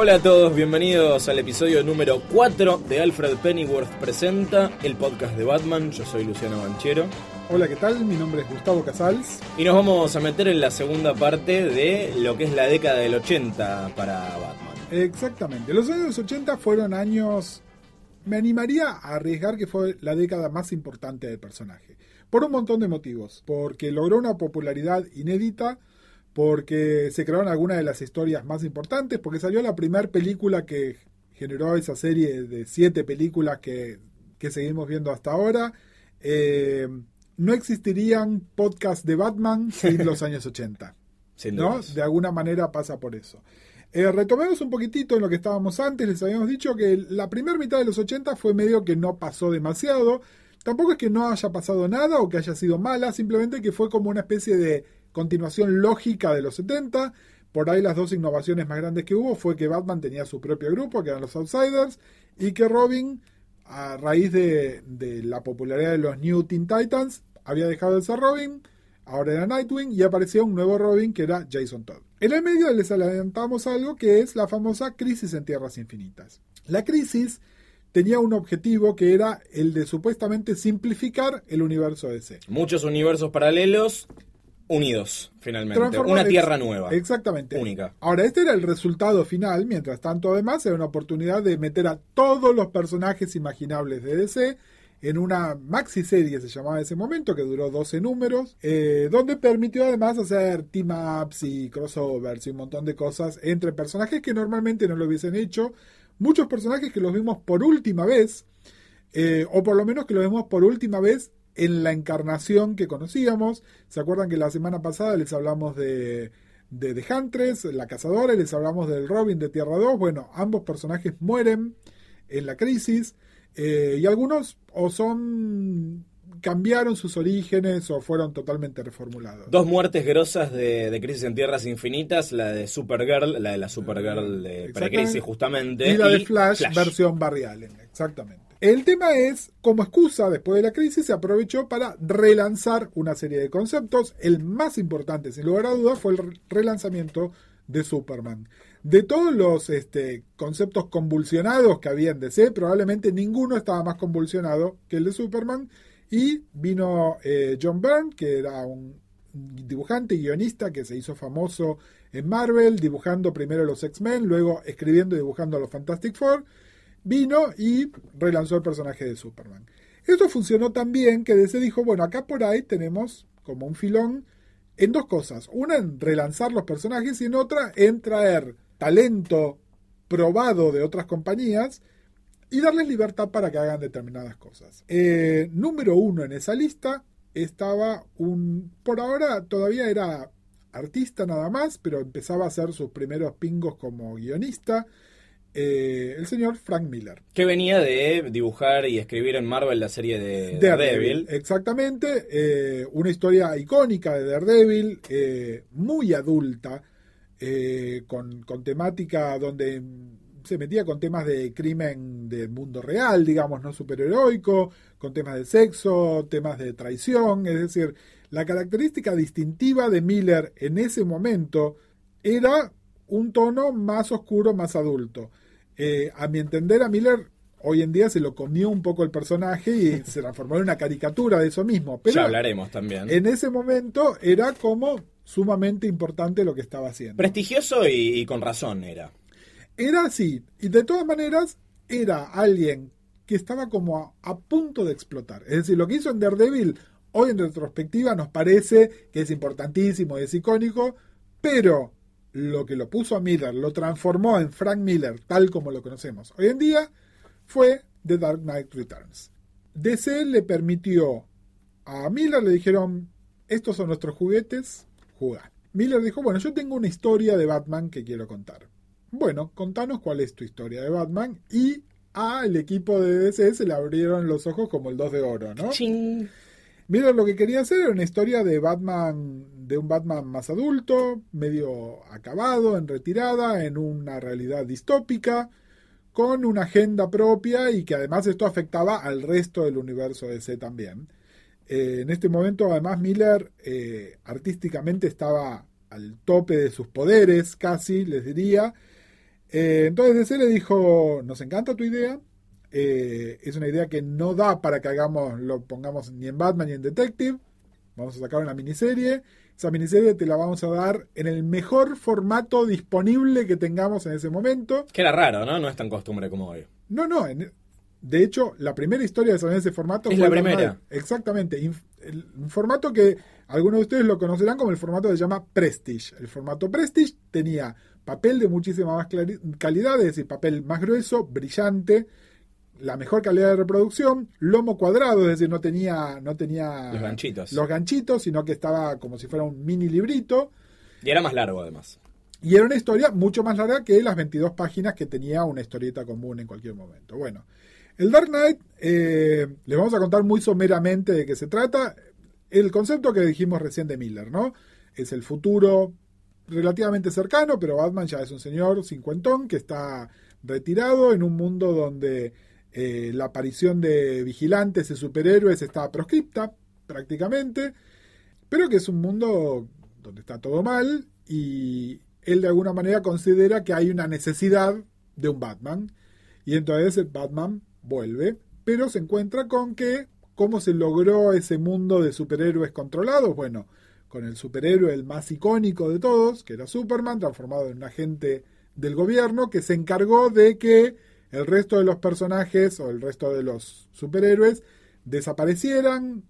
Hola a todos, bienvenidos al episodio número 4 de Alfred Pennyworth Presenta, el podcast de Batman. Yo soy Luciano Banchero. Hola, ¿qué tal? Mi nombre es Gustavo Casals. Y nos vamos a meter en la segunda parte de lo que es la década del 80 para Batman. Exactamente. Los años 80 fueron años... Me animaría a arriesgar que fue la década más importante del personaje. Por un montón de motivos. Porque logró una popularidad inédita porque se crearon algunas de las historias más importantes, porque salió la primera película que generó esa serie de siete películas que, que seguimos viendo hasta ahora. Eh, no existirían podcasts de Batman sin los años 80. ¿no? De alguna manera pasa por eso. Eh, retomemos un poquitito en lo que estábamos antes. Les habíamos dicho que la primera mitad de los 80 fue medio que no pasó demasiado. Tampoco es que no haya pasado nada o que haya sido mala, simplemente que fue como una especie de continuación lógica de los 70. Por ahí las dos innovaciones más grandes que hubo fue que Batman tenía su propio grupo, que eran los Outsiders, y que Robin, a raíz de, la popularidad de los New Teen Titans, había dejado de ser Robin, ahora era Nightwing, y apareció un nuevo Robin que era Jason Todd. En el medio les adelantamos algo que es la famosa crisis en Tierras Infinitas. La crisis tenía un objetivo que era el de supuestamente simplificar el universo DC. Muchos universos paralelos unidos, finalmente. una tierra nueva. Exactamente. Única. Ahora, este era el resultado final. Mientras tanto, además, era una oportunidad de meter a todos los personajes imaginables de DC en una maxi serie se llamaba en ese momento, que duró 12 números, eh, donde permitió además hacer team-ups y crossovers y un montón de cosas entre personajes que normalmente no lo hubiesen hecho. Muchos personajes que los vimos por última vez, eh, o por lo menos que los vimos por última vez en la encarnación que conocíamos. ¿Se acuerdan que la semana pasada les hablamos de, de The Huntress, la cazadora, y les hablamos del Robin de Tierra 2? Bueno, ambos personajes mueren en la crisis eh, y algunos o son cambiaron sus orígenes o fueron totalmente reformulados. Dos muertes grosas de, Crisis en Tierras Infinitas, la de Supergirl, la de la Supergirl de Precrisis justamente. Y la de Flash, versión Barry Allen, exactamente. El tema es, como excusa, después de la crisis, se aprovechó para relanzar una serie de conceptos. El más importante, sin lugar a dudas, fue el relanzamiento de Superman. De todos los este, conceptos convulsionados que había en DC, probablemente ninguno estaba más convulsionado que el de Superman. Y vino eh, John Byrne, que era un dibujante y guionista que se hizo famoso en Marvel, dibujando primero los X-Men, luego escribiendo y dibujando a los Fantastic Four vino y relanzó el personaje de Superman. Esto funcionó tan bien que DC dijo, bueno, acá por ahí tenemos como un filón en dos cosas. Una en relanzar los personajes y en otra en traer talento probado de otras compañías y darles libertad para que hagan determinadas cosas. Eh, número uno en esa lista estaba un... Por ahora todavía era artista nada más, pero empezaba a hacer sus primeros pingos como guionista. Eh, el señor Frank Miller. Que venía de dibujar y escribir en Marvel la serie de Daredevil. Exactamente, eh, una historia icónica de Daredevil, eh, muy adulta, con, con, temática donde se metía con temas de crimen del mundo real, digamos, no superheroico, con temas de sexo, temas de traición, es decir, la característica distintiva de Miller en ese momento era un tono más oscuro, más adulto. Eh, a mi entender, a Miller hoy en día se lo comió un poco el personaje y se transformó en una caricatura de eso mismo. Pero ya hablaremos también. En ese momento era como sumamente importante lo que estaba haciendo. Prestigioso y, con razón era. Era así. Y de todas maneras, era alguien que estaba como a, punto de explotar. Es decir, lo que hizo en Daredevil, hoy en retrospectiva nos parece que es importantísimo, es icónico, pero lo que lo puso a Miller, lo transformó en Frank Miller, tal como lo conocemos hoy en día, fue The Dark Knight Returns. DC le permitió a Miller, le dijeron, estos son nuestros juguetes, jugá. Miller dijo, bueno, yo tengo una historia de Batman que quiero contar. Bueno, contanos cuál es tu historia de Batman y al equipo de DC se le abrieron los ojos como el 2 de oro, ¿no? Ching. Miller lo que quería hacer era una historia de Batman, de un Batman más adulto, medio acabado, en retirada, en una realidad distópica, con una agenda propia y que además esto afectaba al resto del universo DC también. Eh, en este momento, además, Miller eh, artísticamente estaba al tope de sus poderes, casi, les diría. Eh, entonces DC le dijo, nos encanta tu idea, es una idea que no da para que hagamos, lo pongamos ni en Batman ni en Detective, vamos a sacar una miniserie, esa miniserie te la vamos a dar en el mejor formato disponible que tengamos en ese momento. Que era raro, ¿no? No es tan costumbre como hoy. No, no, en, de hecho, la primera historia de ese formato es la primera. Exactamente. un formato que algunos de ustedes lo conocerán como el formato que se llama Prestige. El formato Prestige tenía papel de muchísima más calidad, es decir, papel más grueso, brillante, la mejor calidad de reproducción, lomo cuadrado, es decir, no tenía, no tenía los ganchitos. los ganchitos, sino que estaba como si fuera un mini librito. Y era más largo además. Y era una historia mucho más larga que las 22 páginas que tenía una historieta común en cualquier momento. Bueno, el Dark Knight, eh, les vamos a contar muy someramente de qué se trata. El concepto que dijimos recién de Miller, ¿no? Es el futuro relativamente cercano, pero Batman ya es un señor cincuentón que está retirado en un mundo donde eh, la aparición de vigilantes y superhéroes está proscripta prácticamente, pero que es un mundo donde está todo mal y él de alguna manera considera que hay una necesidad de un Batman y entonces el Batman vuelve, pero se encuentra con que, ¿cómo se logró ese mundo de superhéroes controlados? Bueno, con el superhéroe el más icónico de todos, que era Superman, transformado en un agente del gobierno, que se encargó de que el resto de los personajes o el resto de los superhéroes desaparecieran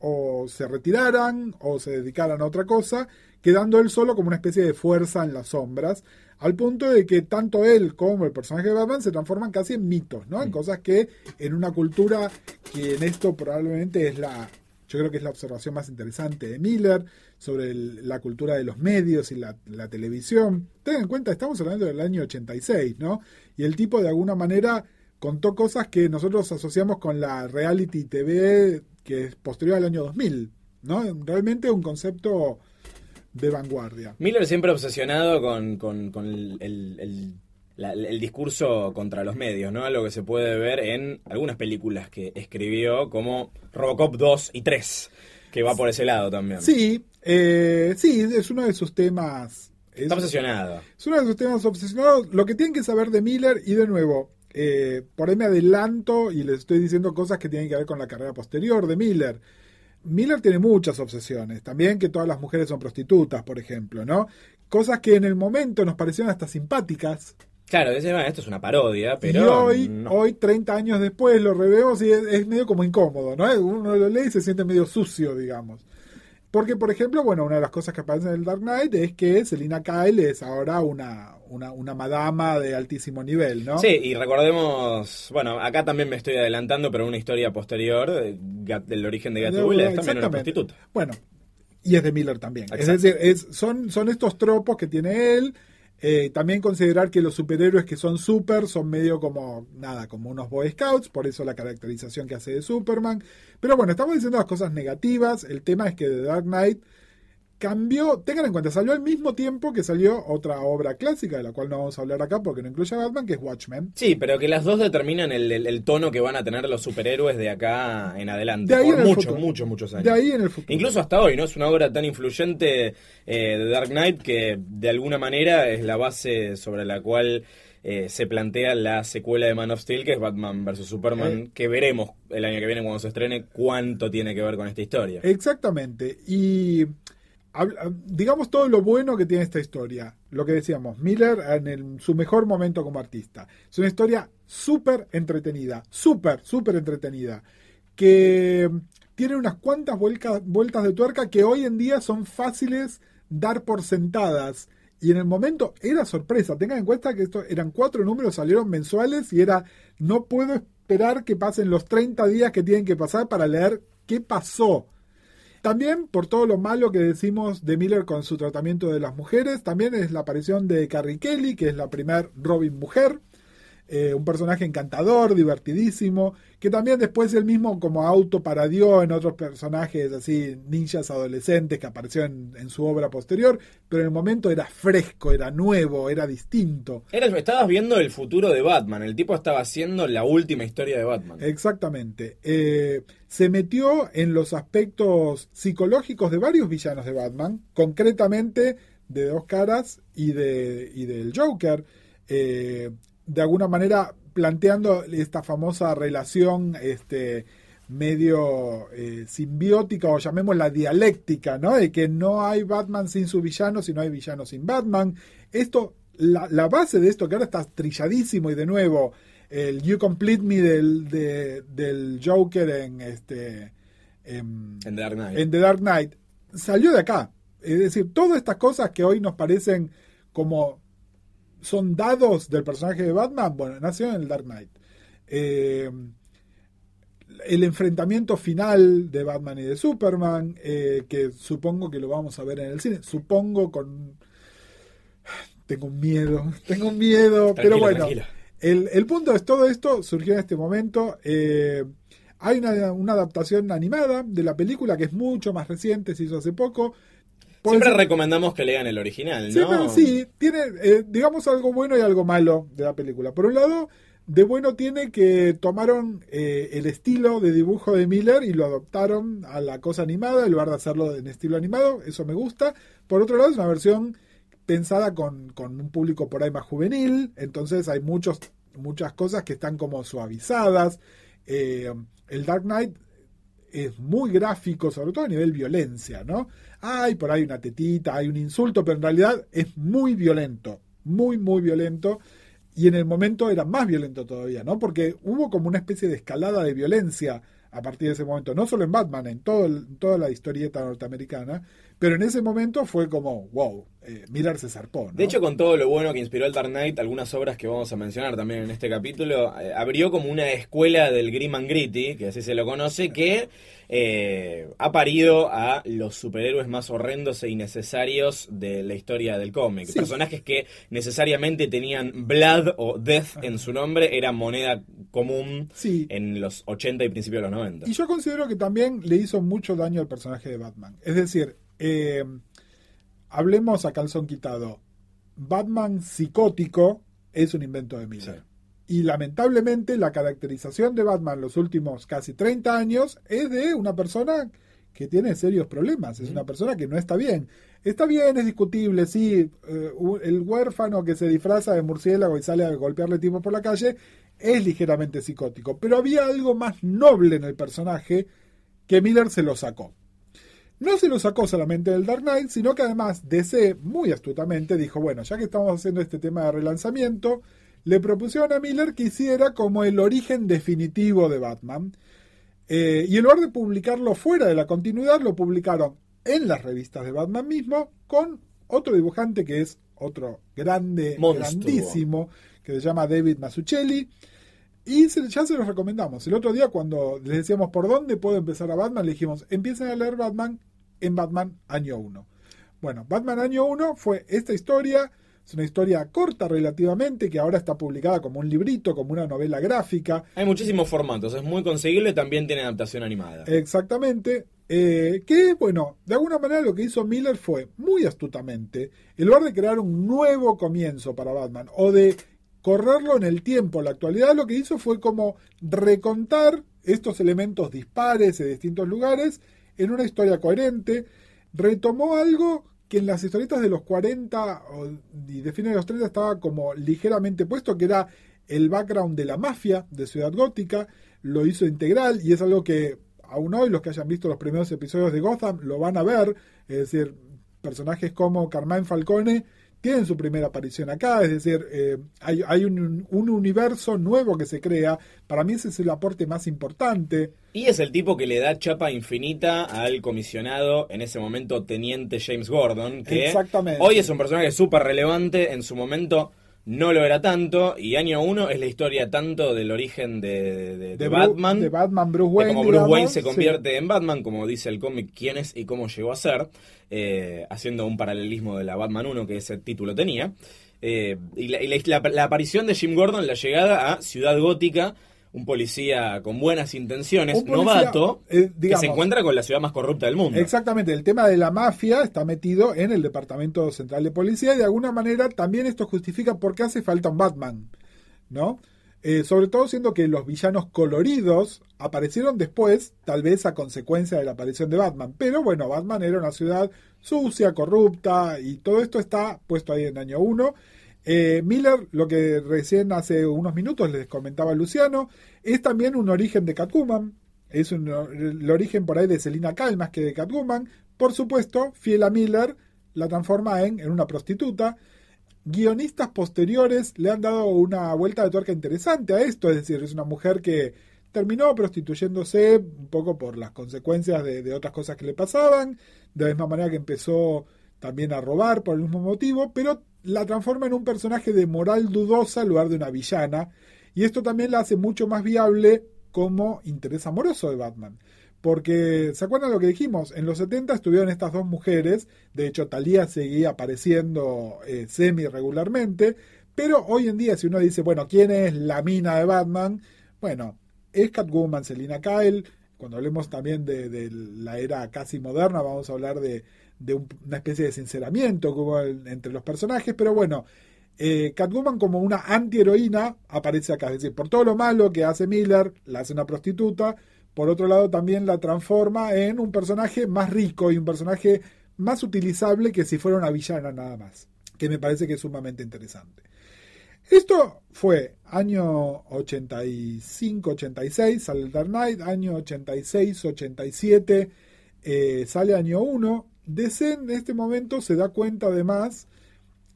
o se retiraran o se dedicaran a otra cosa, quedando él solo como una especie de fuerza en las sombras, al punto de que tanto él como el personaje de Batman se transforman casi en mitos, ¿no? En mm. cosas que en una cultura que en esto probablemente es la, yo creo que es la observación más interesante de Miller sobre la cultura de los medios y la, televisión. Tengan en cuenta, estamos hablando del año 86, ¿no? Y el tipo de alguna manera contó cosas que nosotros asociamos con la reality TV que es posterior al año 2000, ¿no? Realmente un concepto de vanguardia. Miller siempre obsesionado con, el, discurso contra los medios, ¿no? Algo que se puede ver en algunas películas que escribió, como Robocop 2 y 3, que va por ese lado también. Sí, eh, sí, es uno de sus temas. Está obsesionado. Es uno de sus temas obsesionados. Lo que tienen que saber de Miller, y de nuevo, eh, por ahí me adelanto y les estoy diciendo cosas que tienen que ver con la carrera posterior de Miller. Miller tiene muchas obsesiones, también que todas las mujeres son prostitutas, por ejemplo, ¿no? Cosas que en el momento nos parecieron hasta simpáticas. Claro, esto es una parodia, pero... Y hoy, hoy 30 años después, lo revemos y es, medio como incómodo, ¿no? Uno lo lee y se siente medio sucio, digamos. Porque, por ejemplo, bueno, una de las cosas que aparece en el Dark Knight es que Selina Kyle es ahora una, una, madama de altísimo nivel, ¿no? Sí, y recordemos, bueno, acá también me estoy adelantando, pero una historia posterior del origen de Gatúbela es también una prostituta. Bueno, y es de Miller también. Es decir, es, son, son estos tropos que tiene él eh, también considerar que los superhéroes que son super son medio como, nada, como unos Boy Scouts, por eso la caracterización que hace de Superman. Pero bueno, estamos diciendo las cosas negativas. El tema es que The Dark Knight cambió, tengan en cuenta, salió al mismo tiempo que salió otra obra clásica, de la cual no vamos a hablar acá porque no incluye a Batman, que es Watchmen. Sí, pero que las dos determinan el, tono que van a tener los superhéroes de acá en adelante. De por muchos, muchos, muchos años. De ahí en el futuro. Incluso hasta hoy, ¿no? Es una obra tan influyente eh, de Dark Knight que de alguna manera es la base sobre la cual... Eh, se plantea la secuela de Man of Steel, que es Batman vs. Superman, eh. que veremos el año que viene cuando se estrene cuánto tiene que ver con esta historia. Exactamente. Y digamos todo lo bueno que tiene esta historia. Lo que decíamos, Miller en su mejor momento como artista. Es una historia súper entretenida, súper, súper entretenida, que tiene unas cuantas vueltas de tuerca que hoy en día son fáciles dar por sentadas. Y en el momento era sorpresa. Tengan en cuenta que esto eran cuatro números, salieron mensuales y era, no puedo esperar que pasen los 30 días que tienen que pasar para leer qué pasó También por todo lo malo que decimos de Miller con su tratamiento de las mujeres, también es la aparición de Carrie Kelly, que es la primer Robin mujer. Eh, un personaje encantador, divertidísimo, que también después él mismo como autoparadió en otros personajes así, ninjas adolescentes que apareció en, su obra posterior, pero en el momento era fresco, era nuevo, era distinto. estabas viendo el futuro de Batman, el tipo estaba haciendo la última historia de Batman. Exactamente. Eh, se metió en los aspectos psicológicos de varios villanos de Batman, concretamente de Dos Caras y, de, y del Joker. Eh, de alguna manera planteando esta famosa relación este, medio eh, simbiótica o llamémosla dialéctica, ¿no? De que no hay Batman sin su villano, si no hay villano sin Batman. Esto, la, base de esto que ahora está trilladísimo y de nuevo, el You Complete Me del, del Joker en este en, The Dark Knight. en The Dark Knight salió de acá. Es decir, todas estas cosas que hoy nos parecen como son dados del personaje de Batman, bueno, nació en el Dark Knight. Eh, el enfrentamiento final de Batman y de Superman, eh, que supongo que lo vamos a ver en el cine, supongo con... Tengo miedo, tengo miedo, pero bueno, el, punto es todo esto surgió en este momento. Eh, hay una, una, adaptación animada de la película que es mucho más reciente, se hizo hace poco, Siempre recomendamos que lean el original, ¿no? Sí, tiene, eh, digamos, algo bueno y algo malo de la película. Por un lado, de bueno tiene que tomaron eh, el estilo de dibujo de Miller y lo adoptaron a la cosa animada en lugar de hacerlo en estilo animado. Eso me gusta. Por otro lado, es una versión pensada con, un público por ahí más juvenil. Entonces hay muchos, muchas cosas que están como suavizadas. Eh, el Dark Knight es muy gráfico, sobre todo a nivel violencia, ¿no? Hay por ahí una tetita, hay un insulto, pero en realidad es muy violento, muy, muy violento. Y en el momento era más violento todavía, ¿no? Porque hubo como una especie de escalada de violencia a partir de ese momento, no solo en Batman, en, todo toda la historieta norteamericana, pero en ese momento fue como, wow, eh, Miller se zarpó. De hecho, con todo lo bueno que inspiró el Dark Knight, algunas obras que vamos a mencionar también en este capítulo, eh, abrió como una escuela del Grim and Gritty, que así se lo conoce, que eh, ha parido a los superhéroes más horrendos e innecesarios de la historia del cómic. Personajes que necesariamente tenían Blood o Death en su nombre, era moneda común en los 80 y principios de los 90. Y yo considero que también le hizo mucho daño al personaje de Batman. Es decir, eh, hablemos a calzón quitado. Batman psicótico es un invento de Miller. Y lamentablemente la caracterización de Batman los últimos casi 30 años es de una persona que tiene serios problemas, es una persona que no está bien. Está bien, es discutible, sí, eh, el huérfano que se disfraza de murciélago y sale a golpearle tipo por la calle es ligeramente psicótico, pero había algo más noble en el personaje que Miller se lo sacó. No se lo sacó solamente del Dark Knight, sino que además DC muy astutamente dijo, bueno, ya que estamos haciendo este tema de relanzamiento, le propusieron a Miller que hiciera como el origen definitivo de Batman. Eh, y en lugar de publicarlo fuera de la continuidad, lo publicaron en las revistas de Batman mismo con otro dibujante que es otro grande, grandísimo, que se llama David Mazzucchelli. Y ya se los recomendamos. El otro día cuando les decíamos por dónde puedo empezar a Batman, le dijimos, empiecen a leer Batman en Batman Año 1. Bueno, Batman Año 1 fue esta historia, es una historia corta relativamente, que ahora está publicada como un librito, como una novela gráfica. Hay muchísimos formatos, es muy conseguible, también tiene adaptación animada. Exactamente. Eh, que, bueno, de alguna manera lo que hizo Miller fue, muy astutamente, en lugar de crear un nuevo comienzo para Batman, o de correrlo en el tiempo, la actualidad, lo que hizo fue como recontar estos elementos dispares de distintos lugares en una historia coherente, retomó algo que en las historietas de los 40 y de fines de los 30 estaba como ligeramente puesto, que era el background de la mafia de Ciudad Gótica, lo hizo integral y es algo que aún hoy los que hayan visto los primeros episodios de Gotham lo van a ver, es decir, personajes como Carmine Falcone tienen su primera aparición acá, es decir, eh, hay, un, universo nuevo que se crea, para mí ese es el aporte más importante. Y es el tipo que le da chapa infinita al comisionado, en ese momento teniente James Gordon, que Exactamente. hoy es un personaje súper relevante, en su momento no lo era tanto, y año 1 es la historia tanto del origen de, de, Batman, de Batman, Bruce Wayne, de cómo Bruce digamos, Wayne se sí. convierte en Batman, como dice el cómic, quién es y cómo llegó a ser, eh, haciendo un paralelismo de la Batman 1 que ese título tenía, Eh, y, la, y la- la- la aparición de Jim Gordon, la llegada a Ciudad Gótica, un policía con buenas intenciones, Un policía, novato, eh, que se encuentra con la ciudad más corrupta del mundo. Exactamente, el tema de la mafia está metido en el Departamento Central de Policía y de alguna manera también esto justifica por qué hace falta un Batman, ¿no? Eh, sobre todo siendo que los villanos coloridos aparecieron después, tal vez a consecuencia de la aparición de Batman. Pero bueno, Batman era una ciudad sucia, corrupta y todo esto está puesto ahí en año 1. Miller, lo que recién hace unos minutos les comentaba Luciano, es también un origen de Catwoman. Es un- el origen por ahí de Selina Kyle más que de Catwoman. Por supuesto, fiel a Miller, la transforma en, en una prostituta. Guionistas posteriores le han dado una vuelta de tuerca interesante a esto, es decir, es una mujer que terminó prostituyéndose un poco por las consecuencias de, de otras cosas que le pasaban, de la misma manera que empezó también a robar por el mismo motivo, pero la transforma en un personaje de moral dudosa en lugar de una villana, y esto también la hace mucho más viable como interés amoroso de Batman. Porque, ¿se acuerdan lo que dijimos? En los 70 estuvieron estas dos mujeres, de hecho Talía seguía apareciendo eh, semi regularmente, pero hoy en día si uno dice, bueno, ¿quién es la mina de Batman? Bueno, es Catwoman, Selina Kyle, cuando hablemos también de, de la era casi moderna, vamos a hablar de, de un- una especie de sinceramiento hubo en- entre los personajes, pero bueno, eh, Catwoman como una antiheroína aparece acá, es decir, por todo lo malo que hace Miller, la hace una prostituta, por otro lado también la transforma en un personaje más rico y un personaje más utilizable que si fuera una villana nada más, que me parece que es sumamente interesante. Esto fue año 85-86, sale el Dark Knight, año 86-87 eh, sale año 1. DC en este momento se da cuenta además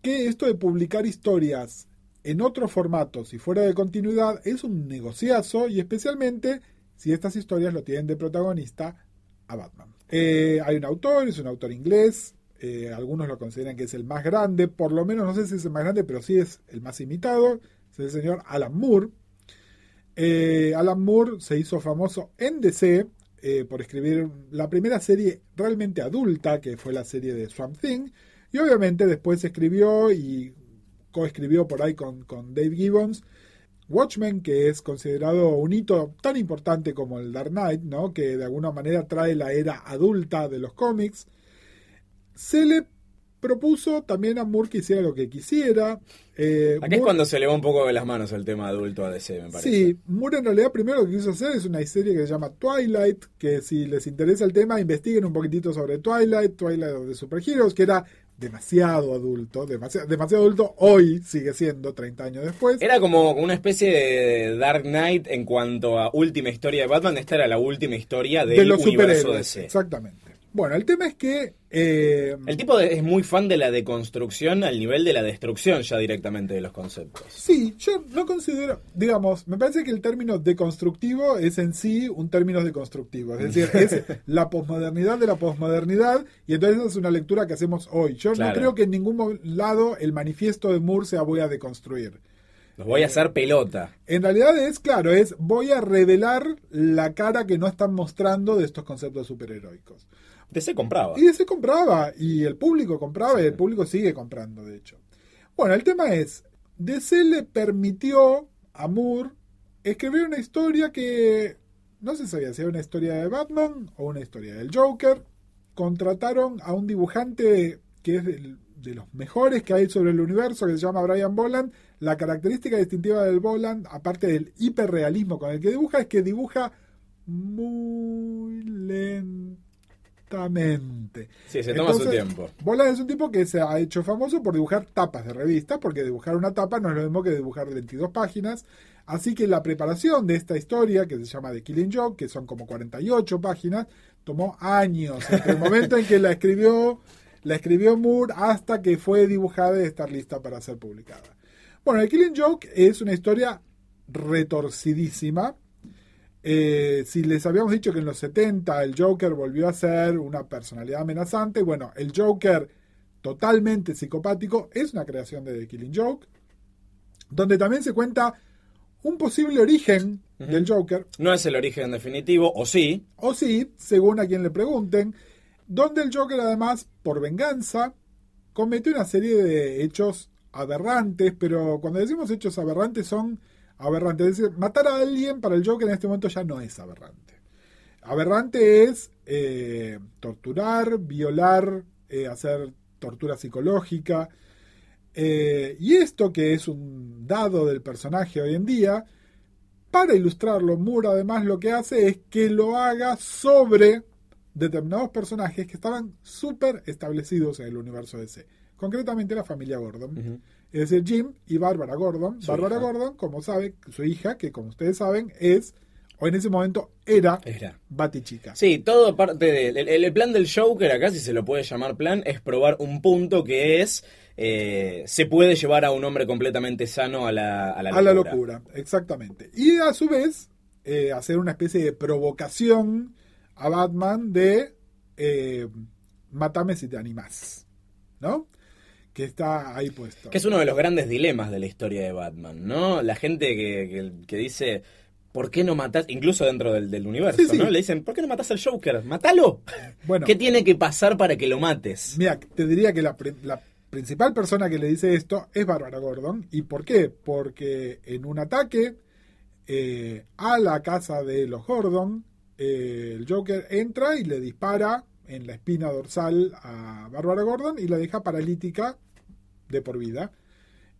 que esto de publicar historias en otros formatos y fuera de continuidad es un negociazo y especialmente si estas historias lo tienen de protagonista a Batman. Eh, hay un autor, es un autor inglés, eh, algunos lo consideran que es el más grande, por lo menos no sé si es el más grande, pero sí es el más imitado, es el señor Alan Moore. Eh, Alan Moore se hizo famoso en DC eh, por escribir la primera serie realmente adulta, que fue la serie de Swamp Thing, y obviamente después escribió y coescribió por ahí con, con Dave Gibbons Watchmen, que es considerado un hito tan importante como el Dark Knight, ¿no? que de alguna manera trae la era adulta de los cómics. Se le propuso también a Moore que hiciera lo que quisiera. Eh, Acá es cuando se le va un poco de las manos el tema adulto a DC, me parece. Sí, Moore en realidad primero lo que quiso hacer es una serie que se llama Twilight, que si les interesa el tema, investiguen un poquitito sobre Twilight, Twilight de Superheroes, que era demasiado adulto, demasiado, demasiado adulto, hoy sigue siendo 30 años después. Era como una especie de Dark Knight en cuanto a última historia de Batman. Esta era la última historia del de los universo. DC. Exactamente. Bueno, el tema es que eh, El tipo de- es muy fan de la deconstrucción al nivel de la destrucción ya directamente de los conceptos. Sí, yo no considero, digamos, me parece que el término deconstructivo es en sí un término deconstructivo, es decir, es la posmodernidad de la posmodernidad y entonces esa es una lectura que hacemos hoy. Yo Claro. no creo que en ningún lado el manifiesto de Moore sea voy a deconstruir. Los voy a hacer pelota. En realidad es, claro, es voy a revelar la cara que no están mostrando de estos conceptos superheroicos. DC compraba. Y se compraba, y el público compraba, y el público sigue comprando, de hecho. Bueno, el tema es, DC le permitió a Moore escribir una historia que no se sabía si era una historia de Batman o una historia del Joker. Contrataron a un dibujante que es del- de los mejores que hay sobre el universo, que se llama Brian Boland. La característica distintiva del Boland, aparte del hiperrealismo con el que dibuja, es que dibuja muy lentamente. Sí, se toma su tiempo. Boland es un tipo que se ha hecho famoso por dibujar tapas de revistas, porque dibujar una tapa no es lo mismo que dibujar 22 páginas. Así que la preparación de esta historia, que se llama The Killing Joke, que son como 48 páginas, tomó años, entre el momento en que la escribió, la escribió Moore hasta que fue dibujada y estar lista para ser publicada. Bueno, The Killing Joke es una historia retorcidísima. Eh, si les habíamos dicho que en los 70 el Joker volvió a ser una personalidad amenazante, bueno, el Joker totalmente psicopático es una creación de The Killing Joke. donde también se cuenta un posible origen del Joker, No es el origen definitivo, o sí. o sí, según a quien le pregunten, donde el Joker además, por venganza, cometió una serie de hechos aberrantes, pero cuando decimos hechos aberrantes son aberrantes, es decir, matar a alguien para el Joker en este momento ya no es aberrante. Aberrante es eh, torturar, violar, eh, hacer tortura psicológica. eh, y esto que es un dado del personaje hoy en día, para ilustrarlo, Moore además lo que hace es que lo haga sobre determinados personajes que estaban súper establecidos en el universo DC. Concretamente la familia Gordon. Es decir, Jim y Bárbara Gordon. Bárbara. Gordon, como sabe, su hija, que como ustedes saben, es, o en ese momento era, Era. Batichica. Sí, todo parte del el, el plan del Joker, acá si se lo puede llamar plan, es probar un punto que es eh, se puede llevar a un hombre completamente sano a la, a la a la locura. locura, exactamente. Y a su vez, eh, hacer una especie de provocación a Batman de eh, matame si te animás, ¿no? Que está ahí puesto. Que es uno de los grandes dilemas de la historia de Batman, ¿no? La gente que, que, que dice, ¿por qué no matás? Incluso dentro del, del universo, Sí, sí. ¿no? Le dicen, ¿por qué no matás al Joker? ¡Mátalo! Bueno, ¿Qué tiene que pasar para que lo mates? mira, te diría que la, la principal persona que le dice esto es Bárbara Gordon. ¿Y por qué? Porque en un ataque eh, a la casa de los Gordon, eh, el Joker entra y le dispara en la espina dorsal a Bárbara Gordon y la deja paralítica de por vida.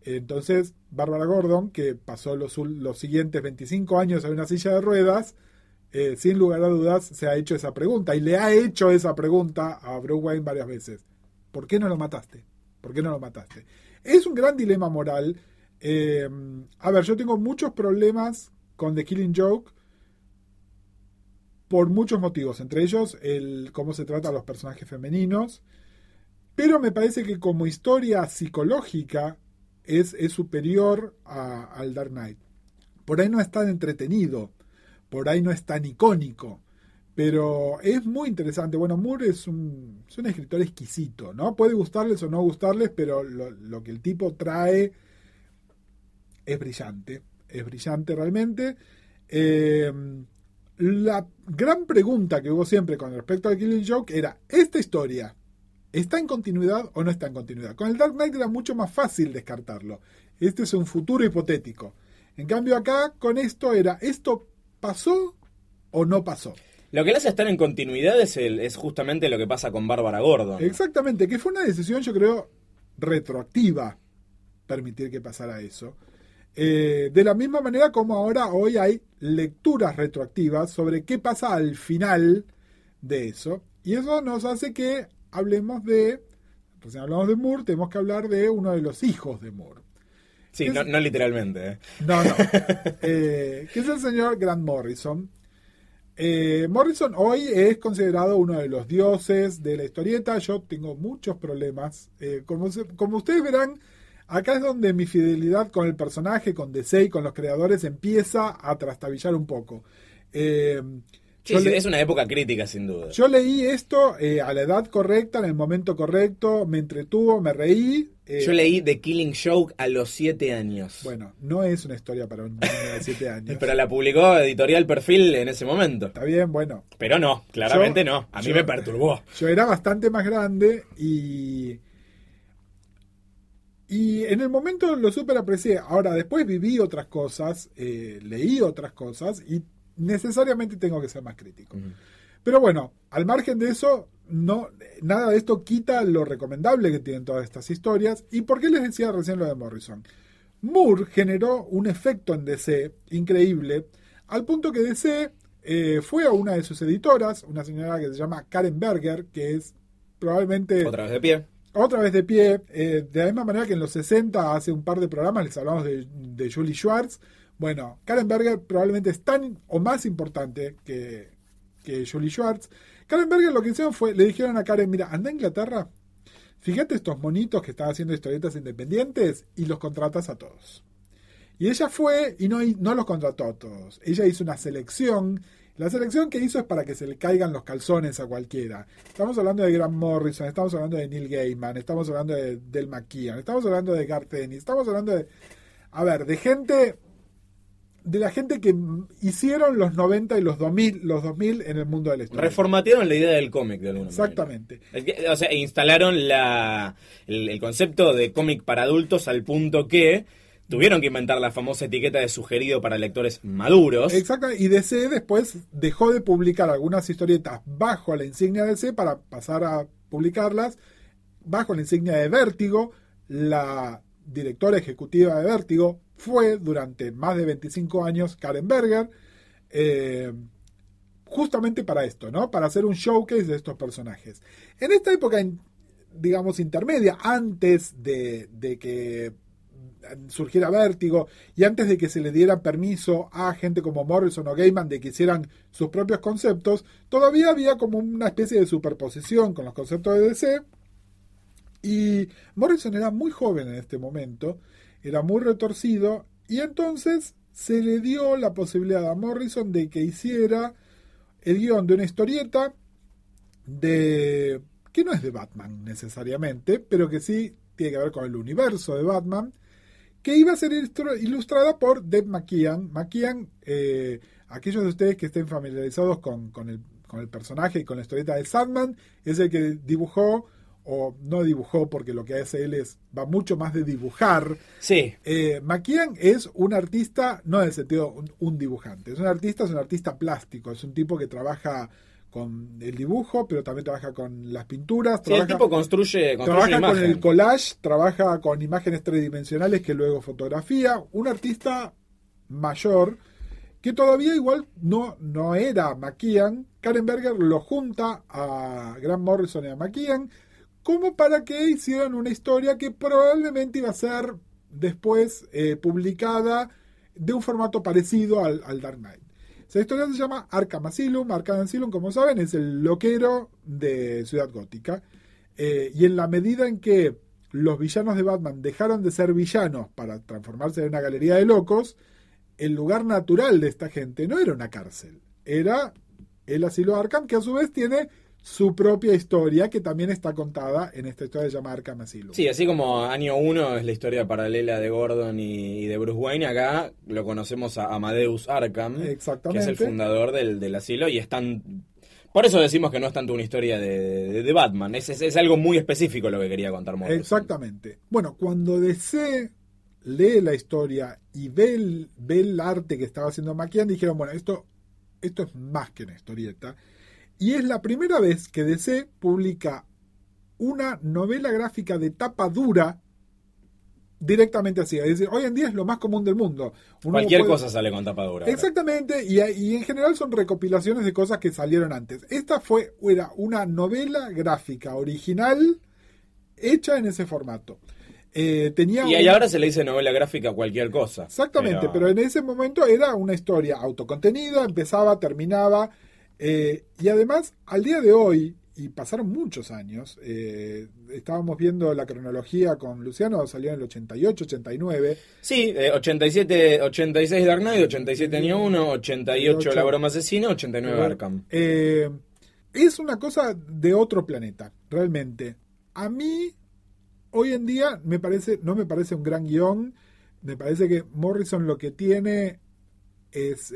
Entonces, Bárbara Gordon, que pasó los, los siguientes 25 años en una silla de ruedas, eh, sin lugar a dudas se ha hecho esa pregunta y le ha hecho esa pregunta a Bruce Wayne varias veces. ¿Por qué no lo mataste? ¿Por qué no lo mataste? Es un gran dilema moral. Eh, a ver, yo tengo muchos problemas con The Killing Joke por muchos motivos, entre ellos el cómo se trata a los personajes femeninos, pero me parece que como historia psicológica es, es superior a- al Dark Knight. Por ahí no es tan entretenido, por ahí no es tan icónico, pero es muy interesante. Bueno, Moore es un, es un escritor exquisito, ¿no? Puede gustarles o no gustarles, pero lo, que el tipo trae es brillante, es brillante realmente. Eh, la gran pregunta que hubo siempre con respecto al Killing Joke era, ¿esta historia está en continuidad o no está en continuidad? Con el Dark Knight era mucho más fácil descartarlo. Este es un futuro hipotético. En cambio acá, con esto era, ¿esto pasó o no pasó? Lo que le hace estar en continuidad es, el, es justamente lo que pasa con Bárbara Gordon. Exactamente, que fue una decisión, yo creo, retroactiva permitir que pasara eso. Eh, de la misma manera como ahora hoy hay lecturas retroactivas sobre qué pasa al final de eso. Y eso nos hace que hablemos de, recién hablamos de Moore, tenemos que hablar de uno de los hijos de Moore. Sí, no, no literalmente. ¿eh? No, no. Eh, que es el señor Grant Morrison. Eh, Morrison hoy es considerado uno de los dioses de la historieta. Yo tengo muchos problemas. Eh, como, como ustedes verán, acá es donde mi fidelidad con el personaje, con DC y con los creadores empieza a trastabillar un poco. Eh, Sí, le- es una época crítica, sin duda. yo leí esto eh, a la edad correcta, en el momento correcto, me entretuvo, me reí. eh, Yo leí The Killing Joke a los 7 años. Bueno, no es una historia para un niño de 7 años. Pero la publicó Editorial Perfil en ese momento. Está bien, bueno, Pero no, claramente Yo- no. A mí yo- me perturbó. Yo era bastante más grande y. Y en el momento lo super aprecié. Ahora, después viví otras cosas, eh, leí otras cosas y necesariamente tengo que ser más crítico. Pero bueno, al margen de eso, no, nada de esto quita lo recomendable que tienen todas estas historias. ¿Y por qué les decía recién lo de Morrison? Moore generó un efecto en DC increíble, al punto que DC eh, fue a una de sus editoras, una señora que se llama Karen Berger, que es probablemente Otra vez de pie. otra vez de pie, eh, de la misma manera que en los 60, hace un par de programas, les hablamos de, de Julie Schwartz. Bueno, Karen Berger probablemente es tan o más importante que, que Julie Schwartz. Karen Berger lo que hicieron fue, le dijeron a Karen, mira, anda a Inglaterra, fíjate estos monitos que están haciendo historietas independientes y los contratas a todos. Y ella fue y no, no los contrató a todos. Ella hizo una selección. La selección que hizo es para que se le caigan los calzones a cualquiera. Estamos hablando de Grant Morrison, estamos hablando de Neil Gaiman, estamos hablando de Del McKeon, estamos hablando de Garth Ennis, estamos hablando de... a ver, de gente, de la gente que hicieron los 90 y los 2000, los 2000 en el mundo de la historia. Reformatearon la idea del cómic de alguna Exactamente. manera. O sea, instalaron la, el, el concepto de cómic para adultos al punto que tuvieron que inventar la famosa etiqueta de sugerido para lectores maduros. Exacto, y DC después dejó de publicar algunas historietas bajo la insignia de DC para pasar a publicarlas bajo la insignia de Vértigo. La directora ejecutiva de Vértigo fue durante más de 25 años Karen Berger, eh, justamente para esto, ¿no? Para hacer un showcase de estos personajes. En esta época, digamos, intermedia, antes de, de que surgiera Vértigo y antes de que se le diera permiso a gente como Morrison o Gaiman de que hicieran sus propios conceptos, todavía había como una especie de superposición con los conceptos de DC. Y Morrison era muy joven en este momento, era muy retorcido, y entonces se le dio la posibilidad a Morrison de que hiciera el guion de una historieta de que no es de Batman necesariamente, pero que sí tiene que ver con el universo de Batman, que iba a ser ilustrada por Deb McKean. McKean, eh, aquellos de ustedes que estén familiarizados con, el, con, el, personaje y con la historieta de Sandman, es el que dibujó, o no dibujó porque lo que hace él es, va mucho más de dibujar. Sí. Eh, McKean es un artista, no en el sentido un, un dibujante, es un artista, es un artista plástico, es un tipo que trabaja con el dibujo, pero también trabaja con las pinturas. Sí, el tipo construye, construye trabaja con el collage, trabaja con imágenes tridimensionales que luego fotografía. Un artista mayor que todavía igual no, no era McKean. Karen Berger lo junta a Grant Morrison y a McKean como para que hicieran una historia que probablemente iba a ser después eh, publicada de un formato parecido al, al Dark Knight. Esa historia se llama Arkham Asylum. Arkham Asylum, como saben, es el loquero de Ciudad Gótica. Eh, y en la medida en que los villanos de Batman dejaron de ser villanos para transformarse en una galería de locos, el lugar natural de esta gente no era una cárcel, era el asilo Arkham, que a su vez tiene su propia historia que también está contada en esta historia llamada Arkham Asylum. Sí, así como año 1 es la historia paralela de Gordon y, de Bruce Wayne, acá lo conocemos a Amadeus Arkham, que es el fundador del, asilo y están... Por eso decimos que no es tanto una historia de, Batman, es, es, algo muy específico lo que quería contar Morrison. Exactamente. Bueno, cuando DC lee la historia y ve el, ve el arte que estaba haciendo McKean, dijeron, bueno, esto, esto es más que una historieta y es la primera vez que DC publica una novela gráfica de tapa dura directamente así. Es decir, hoy en día es lo más común del mundo. Cualquier cosa sale con tapa dura. Exactamente, y, y, en general son recopilaciones de cosas que salieron antes. Esta fue era una novela gráfica original hecha en ese formato. Eh, tenía y ahora se le dice novela gráfica a cualquier cosa. Exactamente, pero en ese momento era una historia autocontenida, empezaba, terminaba eh, y además, al día de hoy, y pasaron muchos años, eh, estábamos viendo la cronología con Luciano, salió en el 88, 89. Sí, 87, 86 Dark Knight, 87 año 1, 88 La broma asesina, 89 Arkham. Eh, es una cosa de otro planeta, realmente. A mí, hoy en día, me parece, no me parece un gran guion, me parece que Morrison lo que tiene es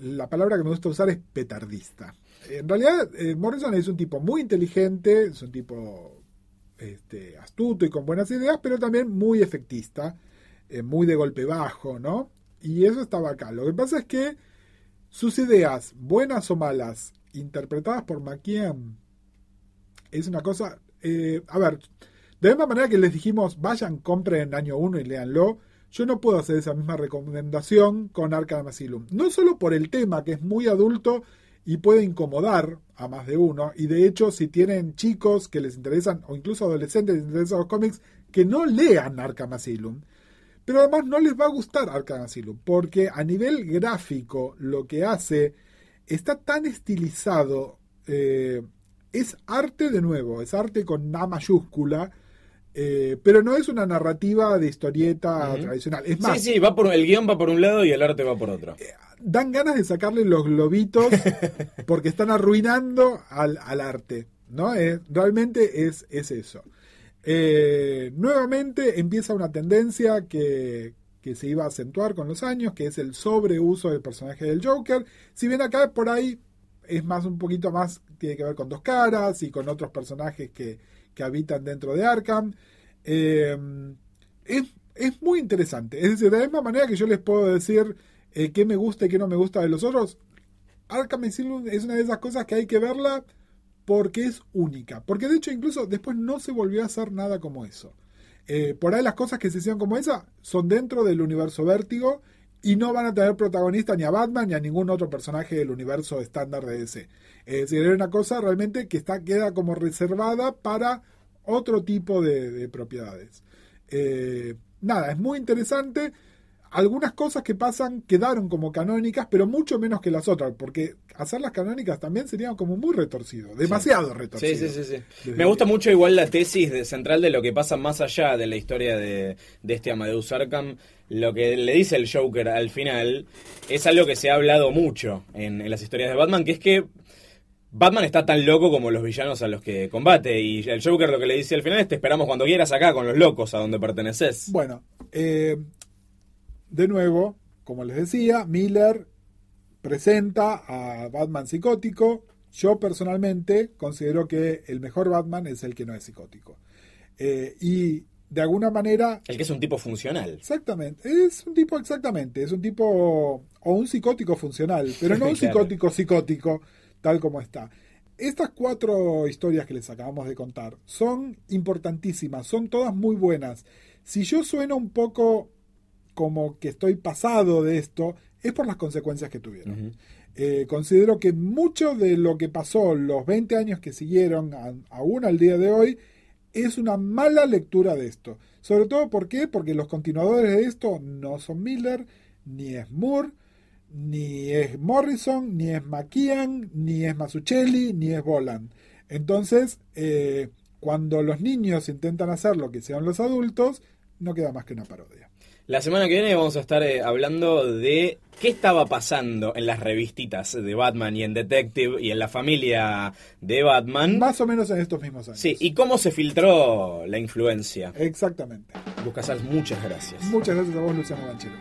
la palabra que me gusta usar es petardista. En realidad, eh, Morrison es un tipo muy inteligente, es un tipo este, astuto y con buenas ideas, pero también muy efectista, eh, muy de golpe bajo, ¿no? Y eso estaba acá. Lo que pasa es que sus ideas, buenas o malas, interpretadas por McKean, es una cosa... Eh, a ver, de la misma manera que les dijimos, vayan, compren año 1 y léanlo, yo no puedo hacer esa misma recomendación con Arkham Asylum. No solo por el tema, que es muy adulto y puede incomodar a más de uno, y de hecho si tienen chicos que les interesan, o incluso adolescentes les interesan los cómics, que no lean Arkham Asylum. Pero además no les va a gustar Arkham Asylum, porque a nivel gráfico lo que hace está tan estilizado, eh, es arte de nuevo, es arte con A mayúscula, eh, pero no es una narrativa de historieta tradicional. Es más, sí, sí, va por, el guion va por un lado y el arte va por otro. Eh, dan ganas de sacarle los globitos porque están arruinando al, arte. ¿no? Eh, realmente es, es eso. Eh, nuevamente empieza una tendencia que, que se iba a acentuar con los años, que es el sobreuso del personaje del Joker. Si bien acá por ahí es más un poquito más, tiene que ver con dos caras y con otros personajes que, que habitan dentro de Arkham. Eh, es, es, muy interesante. Es decir, de la misma manera que yo les puedo decir eh, qué me gusta y qué no me gusta de los otros, Arkham es una de esas cosas que hay que verla porque es única. Porque de hecho incluso después no se volvió a hacer nada como eso. Eh, por ahí las cosas que se hicieron como esa son dentro del universo vértigo y no van a tener protagonista ni a Batman ni a ningún otro personaje del universo estándar de DC. Es decir, una cosa realmente que está, queda como reservada para otro tipo de, de propiedades. Eh, nada, es muy interesante algunas cosas que pasan quedaron como canónicas, pero mucho menos que las otras, porque hacerlas canónicas también sería como muy retorcido, demasiado retorcido. Sí, sí, sí. sí. Me gusta mucho igual la tesis de, central de lo que pasa más allá de la historia de, de este Amadeus Arkham. Lo que le dice el Joker al final es algo que se ha hablado mucho en, en las historias de Batman, que es que Batman está tan loco como los villanos a los que combate. Y el Joker lo que le dice al final es: Te esperamos cuando quieras acá con los locos a donde perteneces. Bueno, eh, de nuevo, como les decía, Miller presenta a Batman psicótico. Yo personalmente considero que el mejor Batman es el que no es psicótico. Eh, y de alguna manera... El que es un tipo funcional. Exactamente, es un tipo exactamente, es un tipo o un psicótico funcional, pero no un claro. psicótico psicótico tal como está. Estas cuatro historias que les acabamos de contar son importantísimas, son todas muy buenas. Si yo sueno un poco como que estoy pasado de esto, es por las consecuencias que tuvieron. Uh -huh. eh, considero que mucho de lo que pasó los 20 años que siguieron, a, aún al día de hoy, es una mala lectura de esto. Sobre todo, ¿por qué? Porque los continuadores de esto no son Miller, ni es Moore, ni es Morrison, ni es McKean, ni es Masuchelli, ni es Boland. Entonces, eh, cuando los niños intentan hacer lo que sean los adultos, no queda más que una parodia. La semana que viene vamos a estar eh, hablando de qué estaba pasando en las revistitas de Batman y en Detective y en la familia de Batman. Más o menos en estos mismos años. Sí, y cómo se filtró la influencia. Exactamente. Lucas muchas gracias. Muchas gracias a vos, Luciano Banchero.